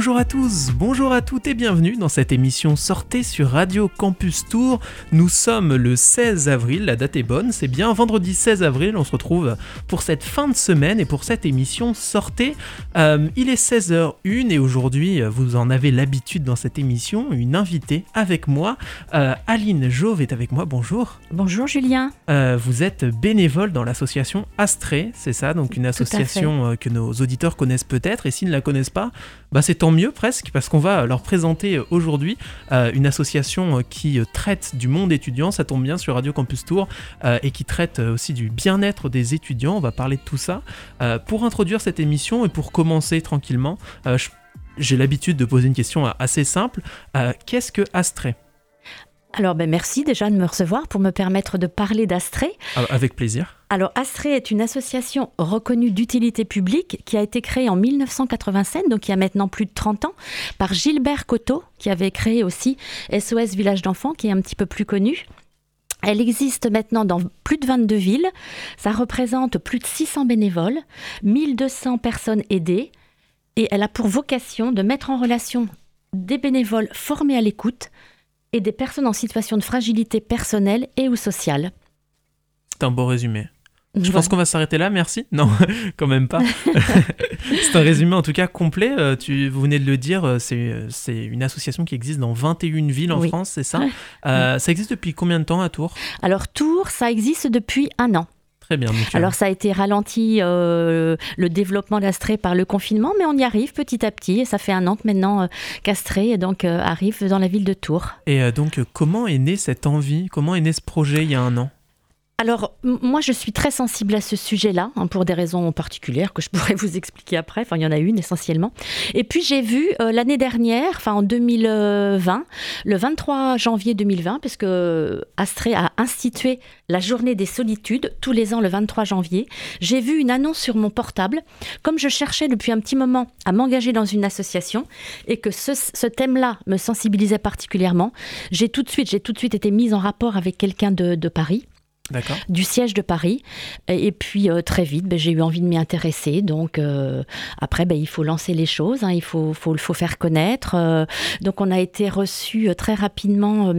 Bonjour à tous, bonjour à toutes et bienvenue dans cette émission Sortez sur Radio Campus Tour. Nous sommes le 16 avril, la date est bonne, c'est bien vendredi 16 avril, on se retrouve pour cette fin de semaine et pour cette émission Sortez. Euh, il est 16h01 et aujourd'hui, vous en avez l'habitude dans cette émission, une invitée avec moi. Euh, Aline Jove est avec moi, bonjour. Bonjour Julien. Euh, vous êtes bénévole dans l'association Astré, c'est ça Donc une association que nos auditeurs connaissent peut-être et s'ils ne la connaissent pas, bah c'est tant mieux presque, parce qu'on va leur présenter euh, aujourd'hui euh, une association euh, qui traite du monde étudiant, ça tombe bien sur Radio Campus Tour, et qui traite aussi du bien-être des étudiants, on va parler de tout ça. pour introduire cette émission et pour commencer tranquillement, j'ai l'habitude de poser une question assez simple. Qu'est-ce que Astré alors, ben merci déjà de me recevoir pour me permettre de parler d'Astrée. Ah, avec plaisir. Alors, Astrée est une association reconnue d'utilité publique qui a été créée en 1987, donc il y a maintenant plus de 30 ans, par Gilbert Coteau, qui avait créé aussi SOS Village d'enfants, qui est un petit peu plus connu. Elle existe maintenant dans plus de 22 villes. Ça représente plus de 600 bénévoles, 1200 personnes aidées. Et elle a pour vocation de mettre en relation des bénévoles formés à l'écoute, et des personnes en situation de fragilité personnelle et ou sociale. C'est un beau résumé. Je pense qu'on va s'arrêter là, merci. Non, quand même pas. c'est un résumé en tout cas complet. Euh, tu, vous venez de le dire, euh, c'est une association qui existe dans 21 villes en France, c'est ça? Euh, Ça existe depuis combien de temps à Tours? Alors Tours, ça existe depuis un an. Alors ça a été ralenti euh, le développement d'Astrée par le confinement, mais on y arrive petit à petit. Et ça fait un an que maintenant euh, qu'Astrée donc, euh, arrive dans la ville de Tours. Et donc comment est née cette envie? Comment est né ce projet il y a un an? Alors, moi, je suis très sensible à ce sujet-là, hein, pour des raisons particulières que je pourrais vous expliquer après. Enfin, il y en a une essentiellement. Et puis, j'ai vu euh, l'année dernière, enfin en 2020, le 23 janvier 2020, puisque Astrée a institué la journée des solitudes tous les ans le 23 janvier, j'ai vu une annonce sur mon portable. Comme je cherchais depuis un petit moment à m'engager dans une association et que ce, thème-là me sensibilisait particulièrement, j'ai tout de suite, j'ai tout de suite été mise en rapport avec quelqu'un de Paris du siège de Paris. Et, puis euh, très vite, ben, j'ai eu envie de m'y intéresser. Donc euh, après, ben, il faut lancer les choses, hein. il faut, faut, faut, faire connaître. Euh, donc on a été reçu très rapidement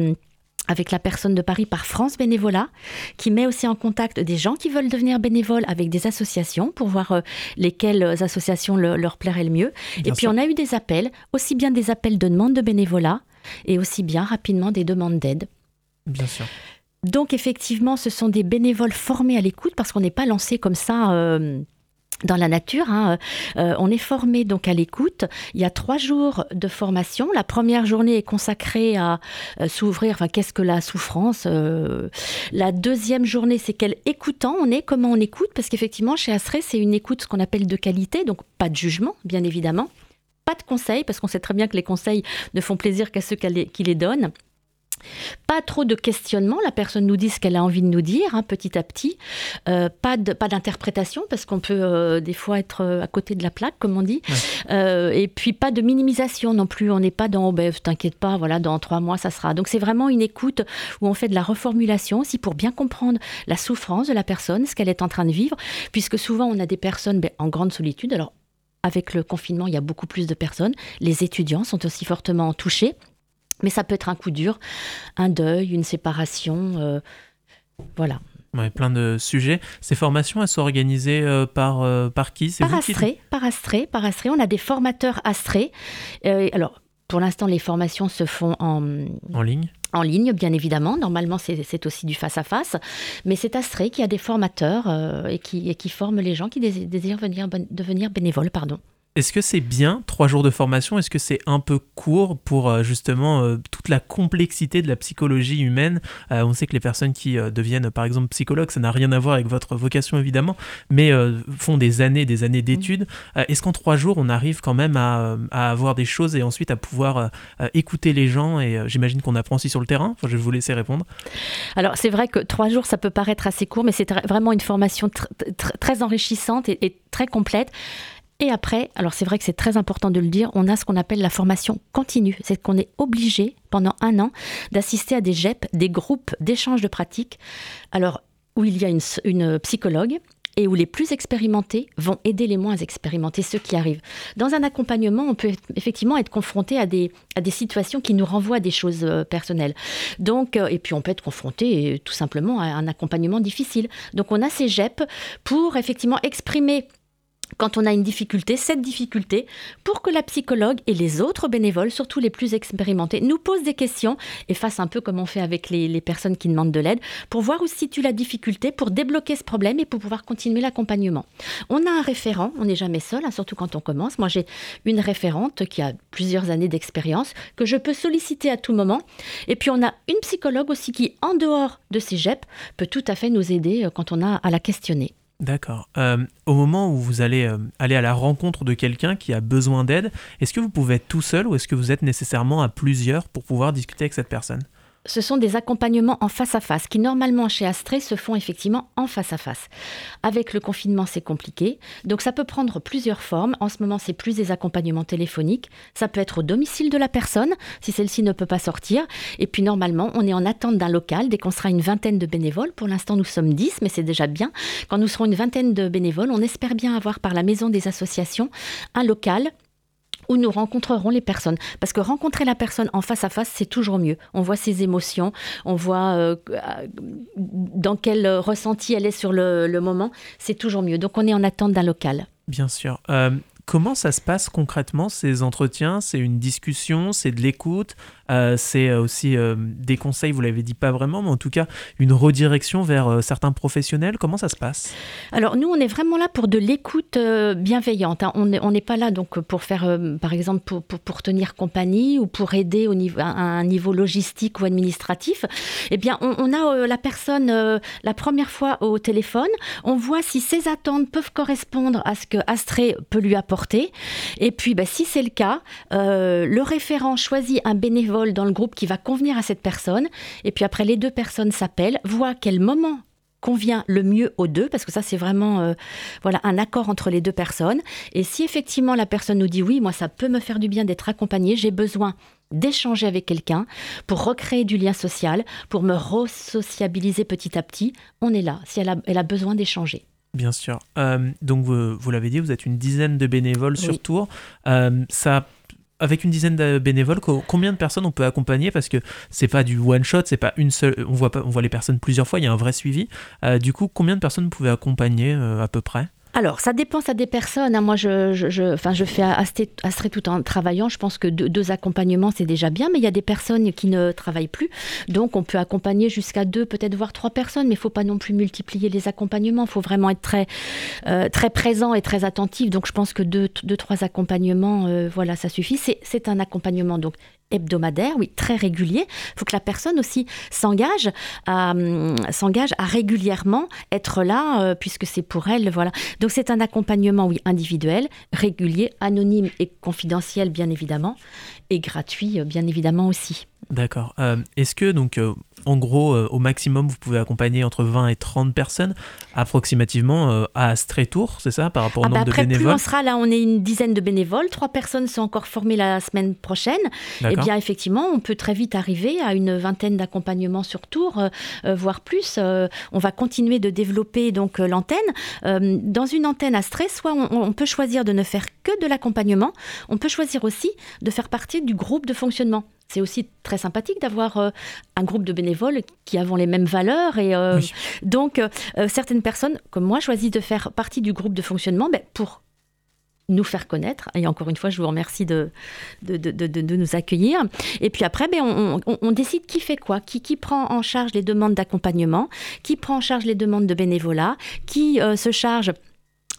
avec la personne de Paris par France Bénévolat, qui met aussi en contact des gens qui veulent devenir bénévoles avec des associations pour voir lesquelles associations leur plairaient le mieux. et puis on a eu des appels, aussi bien des appels de demande de bénévolat et aussi bien rapidement des demandes d'aide. Bien sûr. Donc effectivement, ce sont des bénévoles formés à l'écoute parce qu'on n'est pas lancé comme ça. Euh, dans la nature. Hein. Euh, on est formé donc à l'écoute. Il y a trois jours de formation. La première journée est consacrée à euh, s'ouvrir. Enfin, qu'est-ce que la souffrance La deuxième journée, c'est quel écoutant on est, comment on écoute, parce qu'effectivement, chez Astré, c'est une écoute ce qu'on appelle de qualité, donc pas de jugement, bien évidemment. Pas de conseils, parce qu'on sait très bien que les conseils ne font plaisir qu'à ceux qui les donnent. Pas trop de questionnement, la personne nous dit ce qu'elle a envie de nous dire, hein, petit à petit. Euh, pas d'interprétation, parce qu'on peut euh, des fois être euh, à côté de la plaque, comme on dit. et puis pas de minimisation non plus. On n'est pas dans, oh, ben, t'inquiète pas, voilà, dans trois mois, ça sera. Donc c'est vraiment une écoute où on fait de la reformulation aussi pour bien comprendre la souffrance de la personne, ce qu'elle est en train de vivre, puisque souvent on a des personnes ben, en grande solitude. Alors avec le confinement, il y a beaucoup plus de personnes. Les étudiants sont aussi fortement touchés. Mais ça peut être un coup dur, un deuil, une séparation. Euh, voilà. Ouais, plein de sujets. Ces formations, elles sont organisées euh, par, euh, par qui? Par Astré, par Astré, par Astré. On a des formateurs Astré. alors, pour l'instant, les formations se font en... En ligne? En ligne, bien évidemment. Normalement, c'est aussi du face-à-face. Mais c'est Astré qui a des formateurs et, qui, et qui forme les gens qui désirent venir, devenir bénévoles. Pardon. Est-ce que c'est bien trois jours de formation? Est-ce que c'est un peu court pour euh, justement euh, toute la complexité de la psychologie humaine? Euh, On sait que les personnes qui deviennent par exemple psychologues, ça n'a rien à voir avec votre vocation évidemment, mais font des années, des années d'études. Est-ce qu'en trois jours on arrive quand même à, avoir des choses et ensuite à pouvoir écouter les gens Et j'imagine qu'on apprend aussi sur le terrain? Enfin, je vais vous laisser répondre. Alors c'est vrai que trois jours ça peut paraître assez court, mais c'est vraiment une formation très enrichissante et très complète. Et après, alors c'est vrai que c'est très important de le dire, on a ce qu'on appelle la formation continue. C'est qu'on est obligé pendant un an d'assister à des GEP, des groupes d'échange de pratiques. Alors où il y a une, psychologue, et où les plus expérimentés vont aider les moins expérimentés, ceux qui arrivent. Dans un accompagnement, on peut effectivement être confronté à des, à des situations qui nous renvoient à des choses euh, personnelles. Donc, euh, et puis on peut être confronté tout simplement à un accompagnement difficile. Donc on a ces GEP pour effectivement exprimer quand on a une difficulté, cette difficulté, pour que la psychologue et les autres bénévoles, surtout les plus expérimentés, nous posent des questions et fassent un peu comme on fait avec les, personnes qui demandent de l'aide, pour voir où se situe la difficulté, pour débloquer ce problème et pour pouvoir continuer l'accompagnement. On a un référent, on n'est jamais seul, hein, surtout quand on commence. Moi, j'ai une référente qui a plusieurs années d'expérience, que je peux solliciter à tout moment. Et puis, on a une psychologue aussi qui, en dehors de ces peut tout à fait nous aider euh, quand on a à la questionner. D'accord. Euh, au moment où vous allez euh, aller à la rencontre de quelqu'un qui a besoin d'aide, est-ce que vous pouvez être tout seul ou est-ce que vous êtes nécessairement à plusieurs pour pouvoir discuter avec cette personne? Ce sont des accompagnements en face à face qui normalement chez Astré se font effectivement en face à face. Avec le confinement, c'est compliqué, donc ça peut prendre plusieurs formes. En ce moment, c'est plus des accompagnements téléphoniques. Ça peut être au domicile de la personne si celle-ci ne peut pas sortir. Et puis normalement, on est en attente d'un local dès qu'on sera une vingtaine de bénévoles. Pour l'instant, nous sommes 10, mais c'est déjà bien. Quand nous serons une vingtaine de bénévoles, on espère bien avoir par la maison des associations un local où nous rencontrerons les personnes. Parce que rencontrer la personne en face à face, c'est toujours mieux. On voit ses émotions, on voit euh, dans quel ressenti elle est sur le, moment, c'est toujours mieux. Donc on est en attente d'un local. Bien sûr. Euh, comment ça se passe concrètement ces entretiens? C'est une discussion, c'est de l'écoute, euh, c'est euh, aussi euh, des conseils, vous l'avez dit pas vraiment, mais en tout cas une redirection vers certains professionnels? Comment ça se passe? Alors nous, on est vraiment là pour de l'écoute bienveillante. Hein. On n'est pas là donc pour faire, par exemple, pour, tenir compagnie ou pour aider au niveau, à un niveau logistique ou administratif. Eh bien, on, a la personne la première fois au téléphone. On voit si ses attentes peuvent correspondre à ce que Astré peut lui apporter. Et puis, bah, si c'est le cas, le référent choisit un bénévole dans le groupe qui va convenir à cette personne. Et puis après, les deux personnes s'appellent, voient quel moment convient le mieux aux deux, parce que ça c'est vraiment euh, voilà un accord entre les deux personnes. Et si effectivement la personne nous dit oui, moi ça peut me faire du bien d'être accompagnée, j'ai besoin d'échanger avec quelqu'un pour recréer du lien social, pour me re-sociabiliser petit à petit, on est là, si elle a besoin d'échanger. Bien sûr. Euh, donc vous, vous l'avez dit, vous êtes une dizaine de bénévoles sur Tours. Euh, ça avec une dizaine de bénévoles, combien de personnes on peut accompagner? Parce que c'est pas du one shot, c'est pas une seule. On voit pas, on voit les personnes plusieurs fois. Il y a un vrai suivi. Euh, du coup, combien de personnes vous pouvez accompagner à peu près? Alors, ça dépend, ça des personnes. Hein. Moi, je, fais Astré tout en travaillant. Je pense que deux, accompagnements, c'est déjà bien, mais il y a des personnes qui ne travaillent plus. Donc, on peut accompagner jusqu'à deux, peut-être voire trois personnes, mais il ne faut pas non plus multiplier les accompagnements. Il faut vraiment être très, euh, très présent et très attentif. Donc, je pense que deux, deux trois accompagnements, euh, voilà, ça suffit. C'est un accompagnement donc hebdomadaire, oui, très régulier. Il faut que la personne aussi s'engage à, hum, s'engage à régulièrement être là, euh, puisque c'est pour elle, voilà. Donc c'est un accompagnement, oui, individuel, régulier, anonyme et confidentiel, bien évidemment, et gratuit, euh, bien évidemment aussi. D'accord. Euh, est-ce que, donc, euh, en gros, au maximum, vous pouvez accompagner entre 20 et 30 personnes, approximativement, à Tour, c'est ça, par rapport au ah bah nombre après, de bénévoles Plus on sera là, on est une dizaine de bénévoles, trois personnes sont encore formées la semaine prochaine. Eh bien, effectivement, on peut très vite arriver à une vingtaine d'accompagnements sur Tour, voire plus. on va continuer de développer donc l'antenne. dans une antenne à soit on, on peut choisir de ne faire que de l'accompagnement, on peut choisir aussi de faire partie du groupe de fonctionnement. C'est aussi très sympathique d'avoir euh, un groupe de bénévoles qui avons les mêmes valeurs. Et euh, donc, euh, certaines personnes, comme moi, choisissent de faire partie du groupe de fonctionnement ben, pour nous faire connaître. Et encore une fois, je vous remercie de, de, de, de nous accueillir. Et puis après, ben, on, on, décide qui fait quoi, qui, qui prend en charge les demandes d'accompagnement, qui prend en charge les demandes de bénévolat, qui se charge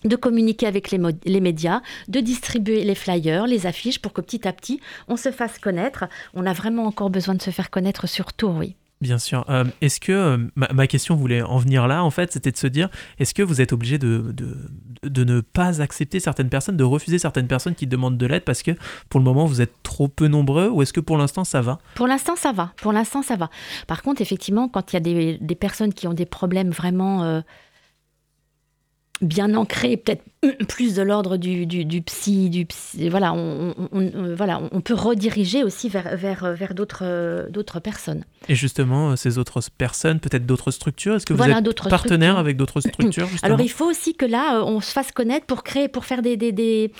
de communiquer avec les, les, médias, de distribuer les flyers, les affiches pour que petit à petit on se fasse connaître. On a vraiment encore besoin de se faire connaître sur Tours, oui. Bien sûr. Euh, est-ce que, euh, ma, question voulait en venir là, en fait, c'était de se dire, est-ce que vous êtes obligé de, de, de, ne pas accepter certaines personnes, de refuser certaines personnes qui demandent de l'aide parce que pour le moment vous êtes trop peu nombreux ou est-ce que pour l'instant ça va? Pour l'instant ça va, pour l'instant ça va. Par contre, effectivement, quand il y a des, des, personnes qui ont des problèmes vraiment... Euh, bien ancré, peut-être plus de l'ordre du, du, psy, du voilà, on, voilà, on peut rediriger aussi vers, vers, vers d'autres, d'autres personnes. Et justement, ces autres personnes, peut-être d'autres structures, est-ce que vous êtes partenaire avec d'autres structures Alors il faut aussi que là, on se fasse connaître pour créer, pour faire des, des, des,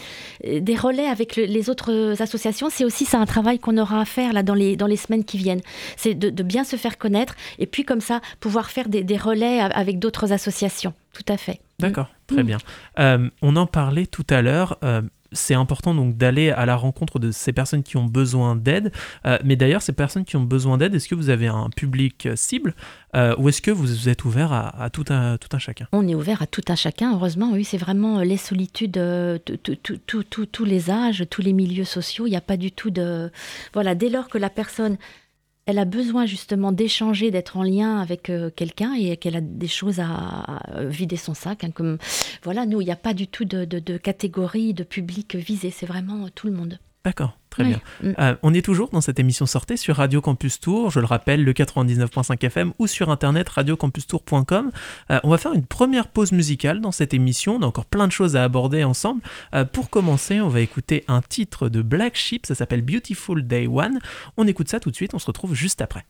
des relais avec les autres associations. C'est aussi ça un travail qu'on aura à faire là dans les, dans les semaines qui viennent. C'est de, de bien se faire connaître et puis comme ça, pouvoir faire des, des relais avec d'autres associations. Tout à fait. D'accord, très mm. bien. Euh, on en parlait tout à l'heure. Euh, c'est important donc d'aller à la rencontre de ces personnes qui ont besoin d'aide. Euh, mais d'ailleurs, ces personnes qui ont besoin d'aide, est-ce que vous avez un public cible ou est-ce que vous êtes ouvert à, tout, un, tout un chacun? On est ouvert à tout un chacun, heureusement. Oui, c'est vraiment les solitudes, tous les âges, tous les milieux sociaux. Il n'y a pas du tout de... Voilà, dès lors que la personne elle a besoin justement d'échanger, d'être en lien avec euh, quelqu'un et qu'elle a des choses à, vider son sac. Hein, comme voilà, nous, il n'y a pas du tout de, de catégorie de public visé, c'est vraiment tout le monde. D'accord, très bien. Mm. Euh, on est toujours dans cette émission sortée sur Radio Campus Tour, je le rappelle, le 99.5 FM ou sur internet radiocampustour.com. Euh, on va faire une première pause musicale dans cette émission, on a encore plein de choses à aborder ensemble. Euh, pour commencer, on va écouter un titre de Black Sheep, ça s'appelle Beautiful Day One. On écoute ça tout de suite, on se retrouve juste après.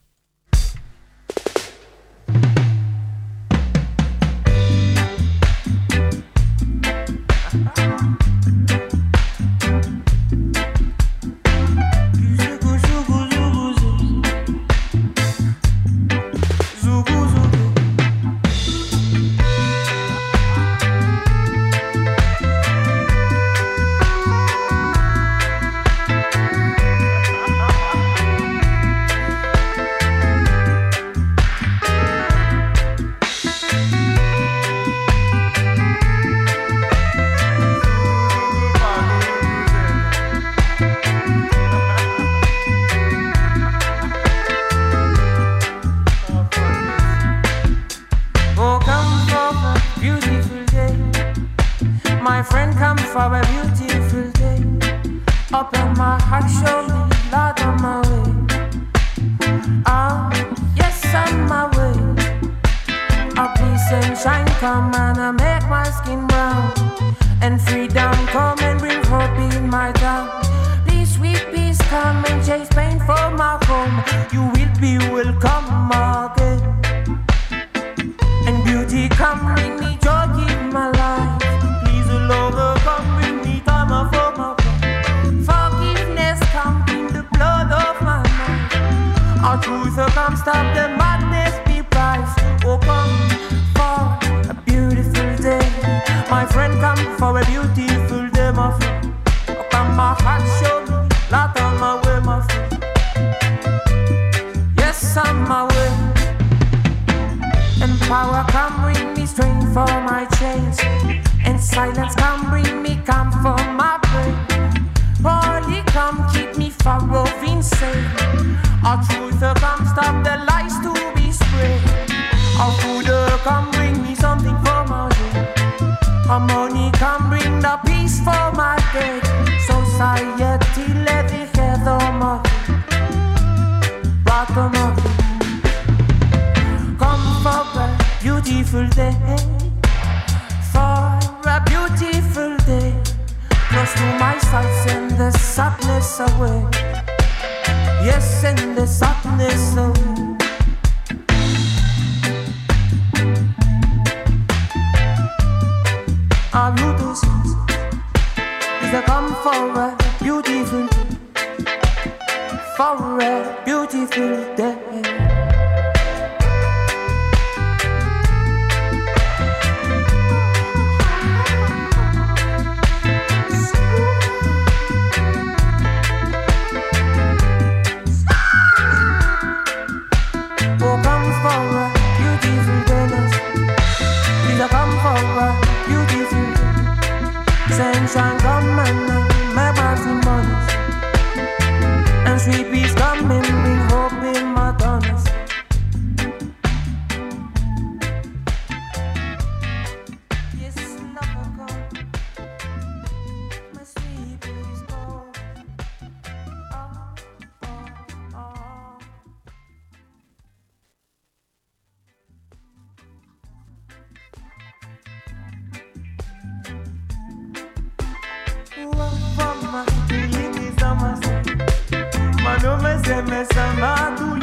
emocionado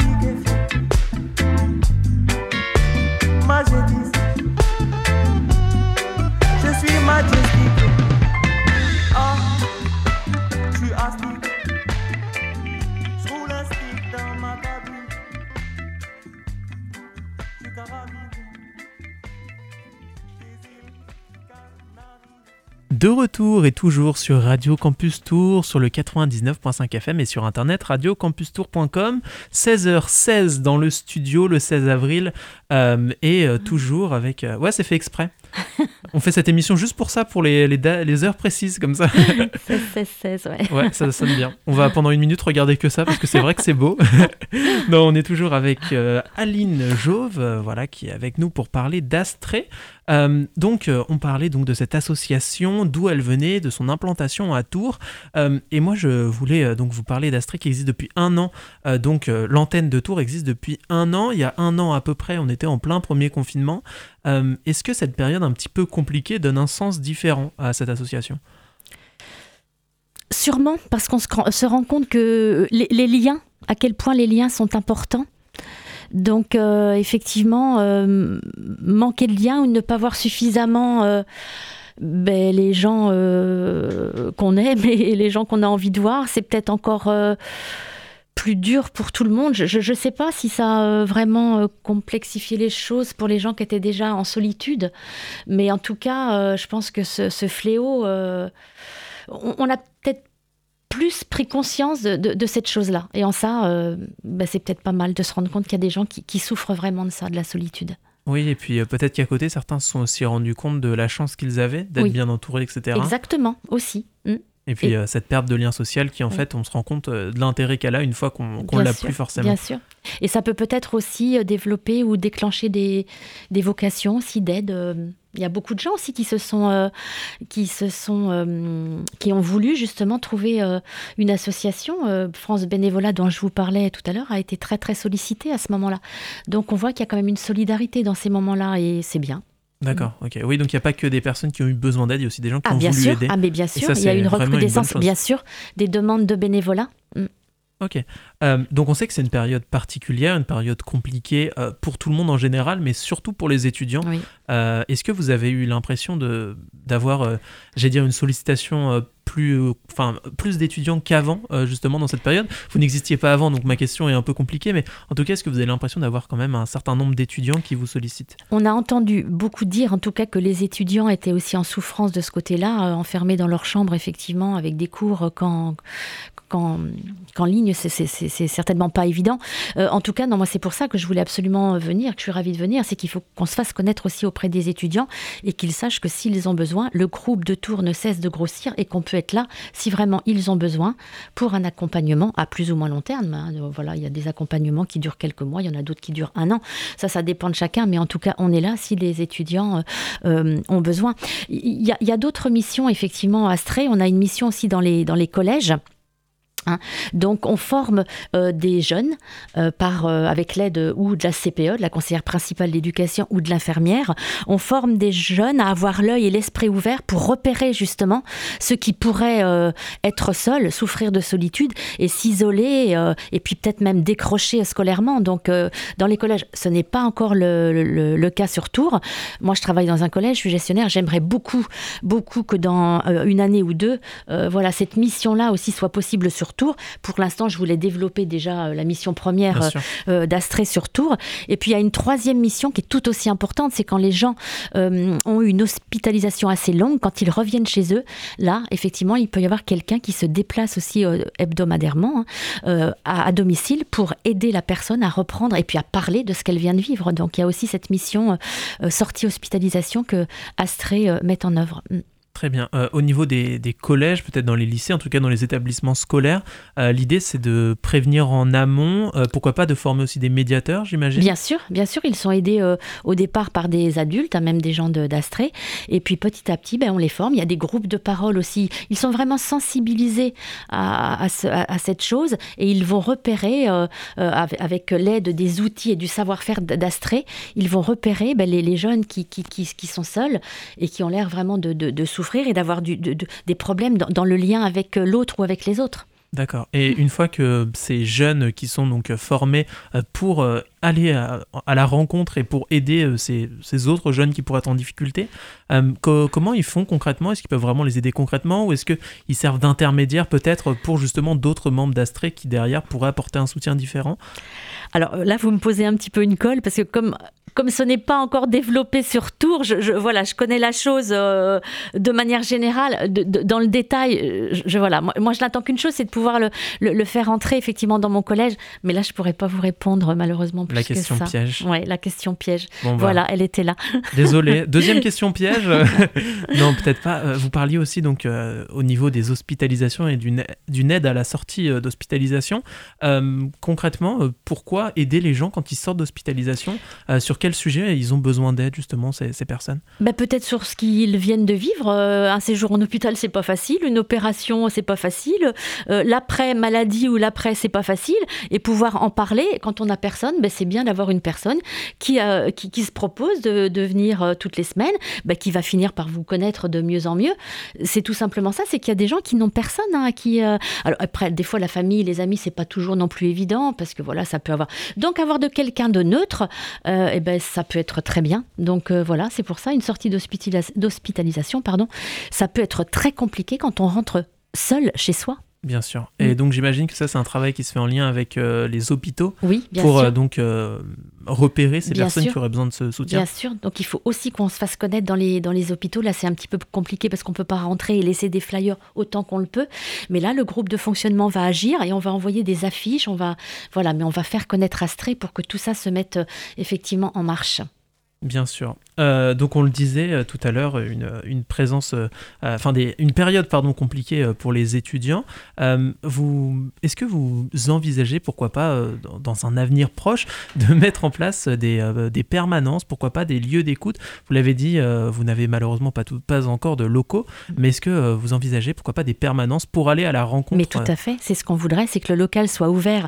De retour et toujours sur Radio Campus Tour, sur le 99.5 FM et sur internet radiocampustour.com. 16h16 dans le studio le 16 avril euh, et euh, toujours avec. Euh, ouais, c'est fait exprès. On fait cette émission juste pour ça, pour les, les, heures précises comme ça. 16-16, ouais. Ouais, ça sonne bien. On va pendant une minute regarder que ça parce que c'est vrai que c'est beau. non, on est toujours avec Aline Jove, voilà, qui est avec nous pour parler d'Astrée. Euh, donc, euh, on parlait donc de cette association, d'où elle venait, de son implantation à Tours. Euh, et moi, je voulais donc vous parler d'Astrée qui existe depuis un an. donc, l'antenne de Tours existe depuis un an. Il y a un an à peu près, on était en plein premier confinement. Est-ce que cette période un petit peu compliquée donne un sens différent à cette association? Sûrement, parce qu'on se rend compte que les liens, à quel point les liens sont importants. Donc euh, effectivement, euh, manquer de lien ou ne pas voir suffisamment euh, ben, les gens qu'on aime et les gens qu'on a envie de voir, c'est peut-être encore plus dur pour tout le monde. Je ne sais pas si ça a vraiment complexifié les choses pour les gens qui étaient déjà en solitude, mais en tout cas, je pense que ce, fléau, on, on, a peut-être plus pris conscience de, cette chose-là. Et en ça, euh, bah, c'est peut-être pas mal de se rendre compte qu'il y a des gens qui, souffrent vraiment de ça, de la solitude. Oui, et puis euh, peut-être qu'à côté, certains se sont aussi rendus compte de la chance qu'ils avaient d'être bien entourés, etc. Exactement, aussi. Mm. Et puis euh, cette perte de lien social qui, en fait, on se rend compte de l'intérêt qu'elle a une fois qu'on ne l'a plus forcément. Bien sûr. Et ça peut peut-être aussi développer ou déclencher des, des vocations aussi d'aide il y a beaucoup de gens aussi qui se sont, euh, qui se sont, euh, qui ont voulu justement trouver euh, une association. France Bénévolat, dont je vous parlais tout à l'heure, a été très très sollicitée à ce moment-là. Donc on voit qu'il y a quand même une solidarité dans ces moments-là et c'est bien. D'accord, ok. Oui, donc il n'y a pas que des personnes qui ont eu besoin d'aide, il y a aussi des gens qui ah, ont bien voulu sûr. aider. Ah, mais bien sûr, il y a une recrudescence, bien sûr, des demandes de bénévolat. Mm. Ok. Euh, donc on sait que c'est une période particulière, une période compliquée euh, pour tout le monde en général, mais surtout pour les étudiants. Euh, est-ce que vous avez eu l'impression d'avoir, j'ai dire, une sollicitation plus, enfin, plus d'étudiants qu'avant, justement, dans cette période? Vous n'existiez pas avant, donc ma question est un peu compliquée, mais en tout cas, est-ce que vous avez l'impression d'avoir quand même un certain nombre d'étudiants qui vous sollicitent? On a entendu beaucoup dire, en tout cas, que les étudiants étaient aussi en souffrance de ce côté-là, enfermés dans leur chambre, effectivement, avec des cours quand, qu'en ligne, c'est certainement pas évident. Euh, en tout cas, non, moi, c'est pour ça que je voulais absolument venir, que je suis ravie de venir, c'est qu'il faut qu'on se fasse connaître aussi auprès des étudiants et qu'ils sachent que s'ils ont besoin, le groupe de tours ne cesse de grossir et qu'on peut être là si vraiment ils ont besoin pour un accompagnement à plus ou moins long terme. Hein. Voilà, il y a des accompagnements qui durent quelques mois, il y en a d'autres qui durent un an. Ça, ça dépend de chacun, mais en tout cas, on est là si les étudiants euh, ont besoin. Il y a, d'autres missions, effectivement, à Stray. On a une mission aussi dans les collèges. Hein. Donc on forme euh, des jeunes euh, euh, avec l'aide ou de la CPE, de la conseillère principale d'éducation ou de l'infirmière. On forme des jeunes à avoir l'œil et l'esprit ouvert pour repérer justement ceux qui pourraient être seuls, souffrir de solitude et s'isoler et puis peut-être même décrocher scolairement. Donc dans les collèges, ce n'est pas encore le, cas sur Tours. Moi je travaille dans un collège, je suis gestionnaire. J'aimerais beaucoup, beaucoup que dans une année ou deux, voilà, cette mission-là aussi soit possible sur. Pour l'instant, je voulais développer déjà euh, la mission première euh, euh, d'Astrée sur Tours. Et puis, il y a une troisième mission qui est tout aussi importante, c'est quand les gens ont eu une hospitalisation assez longue, quand ils reviennent chez eux, là, effectivement, il peut y avoir quelqu'un qui se déplace aussi hebdomadairement hein, à, domicile pour aider la personne à reprendre et puis à parler de ce qu'elle vient de vivre. Donc, il y a aussi cette mission sortie hospitalisation que Astrée met en œuvre. Très bien. Euh, au niveau des, collèges, peut-être dans les lycées, en tout cas dans les établissements scolaires, euh, l'idée c'est de prévenir en amont, euh, pourquoi pas de former aussi des médiateurs, j'imagine? Bien sûr, bien sûr, ils sont aidés au départ par des adultes, hein, même des gens d'Astrée, et puis petit à petit, ben, on les forme. Il y a des groupes de parole aussi. Ils sont vraiment sensibilisés à, cette chose et ils vont repérer, avec l'aide des outils et du savoir-faire d'Astrée, ils vont repérer ben, les, jeunes qui, sont seuls et qui ont l'air vraiment de souffrir et d'avoir des problèmes dans, le lien avec euh, l'autre ou avec les autres. D'accord. Et une fois que ces jeunes qui sont donc formés pour aller à, la rencontre et pour aider ces, ces, autres jeunes qui pourraient être en difficulté, comment ils font concrètement? Est-ce qu'ils peuvent vraiment les aider concrètement ou est-ce qu'ils servent d'intermédiaire peut-être pour justement d'autres membres d'Astrée qui derrière pourraient apporter un soutien différent? Alors là, vous me posez un petit peu une colle parce que comme comme ce n'est pas encore développé sur Tours, je, voilà, je connais la chose euh, de manière générale, dans le détail. Je, voilà, moi, je n'attends qu'une chose, c'est de pouvoir le, faire entrer effectivement dans mon collège. Mais là, je pourrais pas vous répondre malheureusement plus la question piège. Ouais, la question piège. Bah. voilà, elle était là. Désolé. Deuxième question piège. non, peut-être pas. Euh, vous parliez aussi donc euh, au niveau des hospitalisations et d'une aide à la sortie d'hospitalisation. concrètement, pourquoi aider les gens quand ils sortent d'hospitalisation? Sur quel sujet ils ont besoin d'aide justement ces, personnes? Bah, Peut-être sur ce qu'ils viennent de vivre. Euh, un séjour en hôpital, c'est pas facile. Une opération, c'est pas facile. Euh, l'après maladie ou l'après, c'est pas facile. Et pouvoir en parler quand on n'a personne, bah, c'est bien d'avoir une personne qui, euh, qui, se propose de, venir toutes les semaines, bah, qui va finir par vous connaître de mieux en mieux. C'est tout simplement ça. C'est qu'il y a des gens qui n'ont personne. Hein, qui, alors après, des fois, la famille, les amis, c'est pas toujours non plus évident parce que voilà, ça peut avoir. Donc avoir de quelqu'un de neutre, eh ben ça peut être très bien. Donc euh, voilà, c'est pour ça une sortie d'hospitalisation, pardon, ça peut être très compliqué quand on rentre seul chez soi. Bien sûr. Et mm. donc j'imagine que ça c'est un travail qui se fait en lien avec euh, les hôpitaux oui, pour euh, donc repérer ces personnes qui auraient besoin de ce soutien. Bien sûr. Donc il faut aussi qu'on se fasse connaître dans les dans les hôpitaux. Là c'est un petit peu compliqué parce qu'on peut pas rentrer et laisser des flyers autant qu'on le peut. Mais là le groupe de fonctionnement va agir et on va envoyer des affiches. On va voilà, mais on va faire connaître Astrée pour que tout ça se mette effectivement en marche. Bien sûr. Euh, donc on le disait euh, tout à l'heure, une, une, présence, euh, enfin des, une période pardon compliquée pour les étudiants. vous, est-ce que vous envisagez, pourquoi pas dans, un avenir proche, de mettre en place des, des permanences, pourquoi pas des lieux d'écoute? Vous l'avez dit, vous n'avez malheureusement pas, tout, pas encore de locaux, mais est-ce que vous envisagez, pourquoi pas des permanences pour aller à la rencontre? Mais tout à fait, c'est ce qu'on voudrait, c'est que le local soit ouvert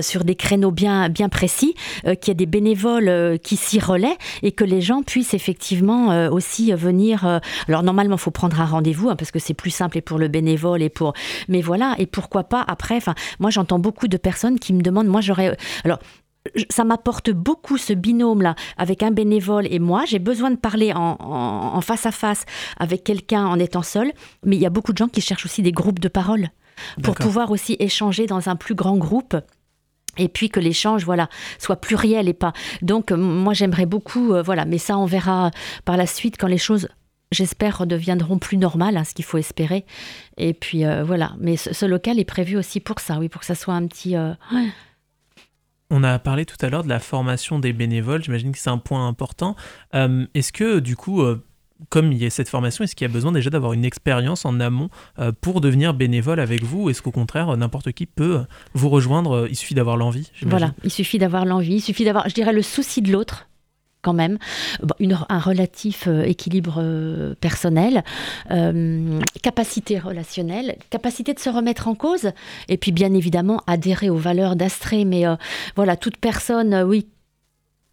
sur des créneaux bien, bien précis, qu'il y ait des bénévoles qui s'y relaient et que les gens puissent effectivement euh, aussi venir. Euh, alors normalement, il faut prendre un rendez-vous hein, parce que c'est plus simple et pour le bénévole et pour. Mais voilà, et pourquoi pas après. Enfin, moi, j'entends beaucoup de personnes qui me demandent. Moi, j'aurais. Alors ça m'apporte beaucoup ce binôme-là avec un bénévole et moi. J'ai besoin de parler en, face à face avec quelqu'un en étant seul, mais il y a beaucoup de gens qui cherchent aussi des groupes de parole pour pouvoir aussi échanger dans un plus grand groupe et puis que l'échange voilà soit pluriel et pas. Donc euh, moi j'aimerais beaucoup euh, voilà mais ça on verra par la suite quand les choses j'espère redeviendront plus normales hein, ce qu'il faut espérer. Et puis euh, voilà. Mais ce, local est prévu aussi pour ça oui pour que ça soit un petit On a parlé tout à l'heure de la formation des bénévoles, j'imagine que c'est un point important. Est-ce que du coup, comme il y a cette formation, est-ce qu'il y a besoin déjà d'avoir une expérience en amont euh, pour devenir bénévole avec vous Est-ce qu'au contraire, n'importe qui peut vous rejoindre Il suffit d'avoir l'envie Voilà, il suffit d'avoir l'envie, il suffit d'avoir, je dirais, le souci de l'autre quand même, un relatif euh, équilibre euh, personnel, capacité relationnelle, capacité de se remettre en cause, et puis bien évidemment adhérer aux valeurs d'Astrée. Mais voilà, toute personne, oui,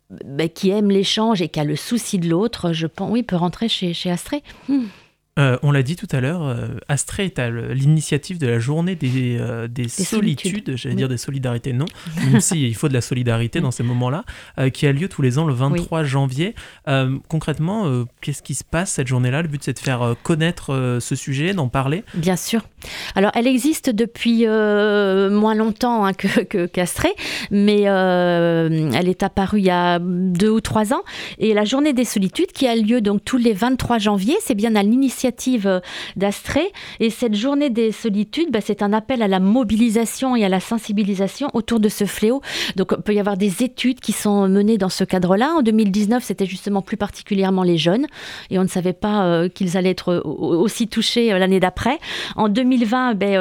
bah, qui aime l'échange et qui a le souci de l'autre, je pense, oui, peut rentrer chez, chez Astrée. Hmm. Euh, on l'a dit tout à l'heure, euh, Astrée est à l'initiative de la journée des, euh, des, solitudes, j'allais dire des solidarités, non, même si il faut de la solidarité dans ces moments-là, qui a lieu tous les ans le 23 janvier. concrètement, qu'est-ce qui se passe cette journée-là? Le but, c'est de faire connaître ce sujet, d'en parler? Bien sûr. Alors, elle existe depuis moins longtemps hein, que qu'Astrée, mais elle est apparue il y a deux ou trois ans. Et la journée des solitudes, qui a lieu donc tous les 23 janvier, c'est bien à l'initiative euh, d'Astrée. Et cette journée des solitudes, bah, c'est un appel à la mobilisation et à la sensibilisation autour de ce fléau. Donc, il peut y avoir des études qui sont menées dans ce cadre-là. En 2019, c'était justement plus particulièrement les jeunes. Et on ne savait pas euh, qu'ils allaient être aussi touchés euh, l'année d'après. En 2020, ben,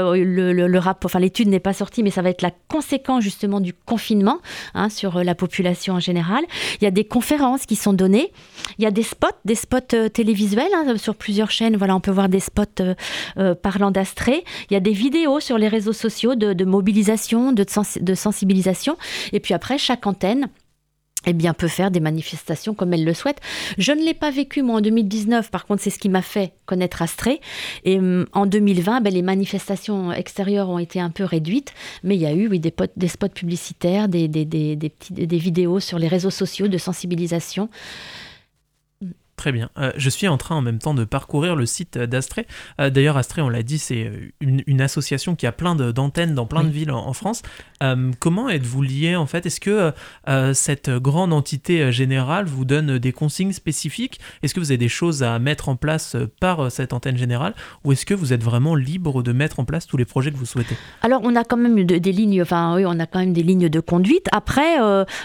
enfin, l'étude n'est pas sortie, mais ça va être la conséquence justement du confinement hein, sur la population en général. Il y a des conférences qui sont données. Il y a des spots, des spots télévisuels hein, sur plusieurs chaînes voilà, on peut voir des spots euh, euh, parlant d'Astrée. Il y a des vidéos sur les réseaux sociaux de, mobilisation, de, sensibilisation. Et puis après, chaque antenne eh bien, peut faire des manifestations comme elle le souhaite. Je ne l'ai pas vécu, moi, en 2019. Par contre, c'est ce qui m'a fait connaître Astrée. Et hum, en 2020, ben, les manifestations extérieures ont été un peu réduites. Mais il y a eu, oui, des, spots publicitaires, des vidéos sur les réseaux sociaux de sensibilisation. Très bien. Euh, je suis en train en même temps de parcourir le site d'Astrée. Euh, d'ailleurs, Astrée, on l'a dit, c'est une, association qui a plein d'antennes dans plein de villes en, France. Euh, comment êtes-vous lié en fait? Est-ce que cette grande entité générale vous donne des consignes spécifiques? Est-ce que vous avez des choses à mettre en place par cette antenne générale? Ou est-ce que vous êtes vraiment libre de mettre en place tous les projets que vous souhaitez? Alors, on a quand même des lignes, enfin oui, on a quand même des lignes de conduite. Après,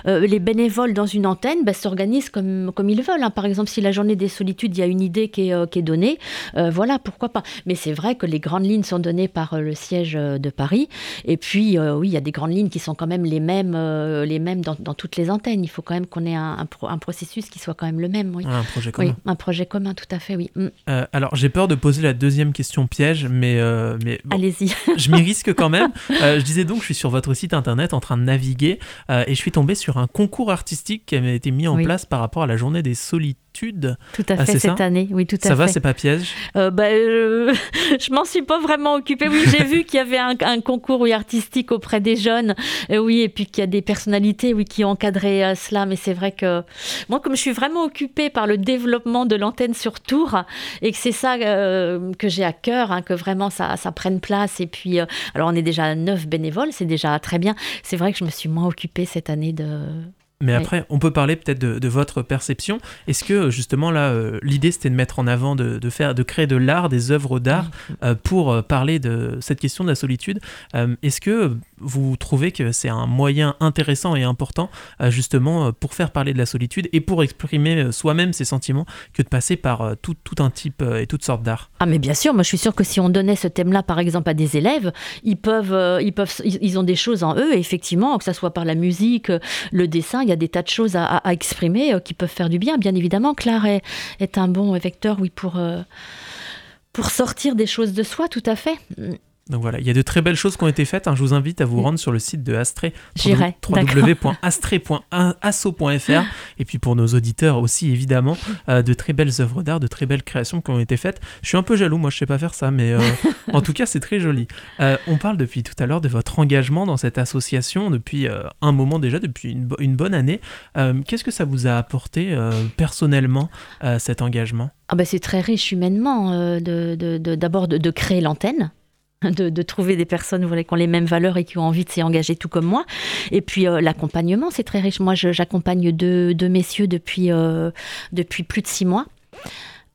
les bénévoles dans une antenne ben, s'organisent comme, comme ils veulent. Hein. Par exemple, si la journée des solitudes, il y a une idée qui est, euh, donnée. Euh, voilà, pourquoi pas. Mais c'est vrai que les grandes lignes sont données par euh, le siège de Paris. Et puis, oui, il y a des grandes lignes qui sont quand même les mêmes, les mêmes dans, toutes les antennes. Il faut quand même qu'on ait un, processus qui soit quand même le même. Oui. un projet commun. un projet commun, tout à fait, oui. Mm. alors, j'ai peur de poser la deuxième question piège, mais. mais Allez-y. je m'y risque quand même. je disais donc, je suis sur votre site internet en train de naviguer et je suis tombé sur un concours artistique qui avait été mis en place par rapport à la journée des solitudes tout à ah, fait cette année, oui, tout à ça fait. Ça va, c'est pas piège? Euh, bah, euh, Je m'en suis pas vraiment occupée. Oui, j'ai vu qu'il y avait un, concours oui, artistique auprès des jeunes, euh, oui, et puis qu'il y a des personnalités oui, qui ont encadré cela. Mais c'est vrai que moi, comme je suis vraiment occupée par le développement de l'antenne sur Tours, et que c'est ça que j'ai à cœur, hein, que vraiment ça, ça prenne place. Et puis, alors on est déjà neuf bénévoles, c'est déjà très bien. C'est vrai que je me suis moins occupée cette année de mais après, on peut parler peut-être de, votre perception. Est-ce que justement là, euh, l'idée c'était de mettre en avant, de, faire, de créer de l'art, des œuvres d'art euh, pour euh, parler de cette question de la solitude. Est-ce que vous trouvez que c'est un moyen intéressant et important justement pour faire parler de la solitude et pour exprimer soi-même ses sentiments que de passer par tout, tout un type et toutes sortes d'art Ah mais bien sûr, moi je suis sûre que si on donnait ce thème-là par exemple à des élèves, ils peuvent, ils peuvent, ils ont des choses en eux effectivement, que ce soit par la musique, le dessin il y a des tas de choses à, exprimer euh, qui peuvent faire du bien. Bien évidemment, Claire est, un bon vecteur, oui, euh, pour sortir des choses de soi, tout à fait. Donc voilà, il y a de très belles choses qui ont été faites. Hein. Je vous invite à vous rendre sur le site de Astré, www.astré.asso.fr. Et puis pour nos auditeurs aussi, évidemment, euh, de très belles œuvres d'art, de très belles créations qui ont été faites. Je suis un peu jaloux, moi je sais pas faire ça, mais euh, en tout cas c'est très joli. Euh, on parle depuis tout à l'heure de votre engagement dans cette association depuis un moment déjà, depuis une, bonne année. Qu'est-ce que ça vous a apporté personnellement, cet engagement? Ah ben C'est très riche humainement, d'abord de, de, de créer l'antenne de, trouver des personnes voilà, qui ont les mêmes valeurs et qui ont envie de s'y engager tout comme moi. Et puis euh, l'accompagnement, c'est très riche. Moi, j'accompagne deux, deux, messieurs depuis, euh, depuis plus de six mois.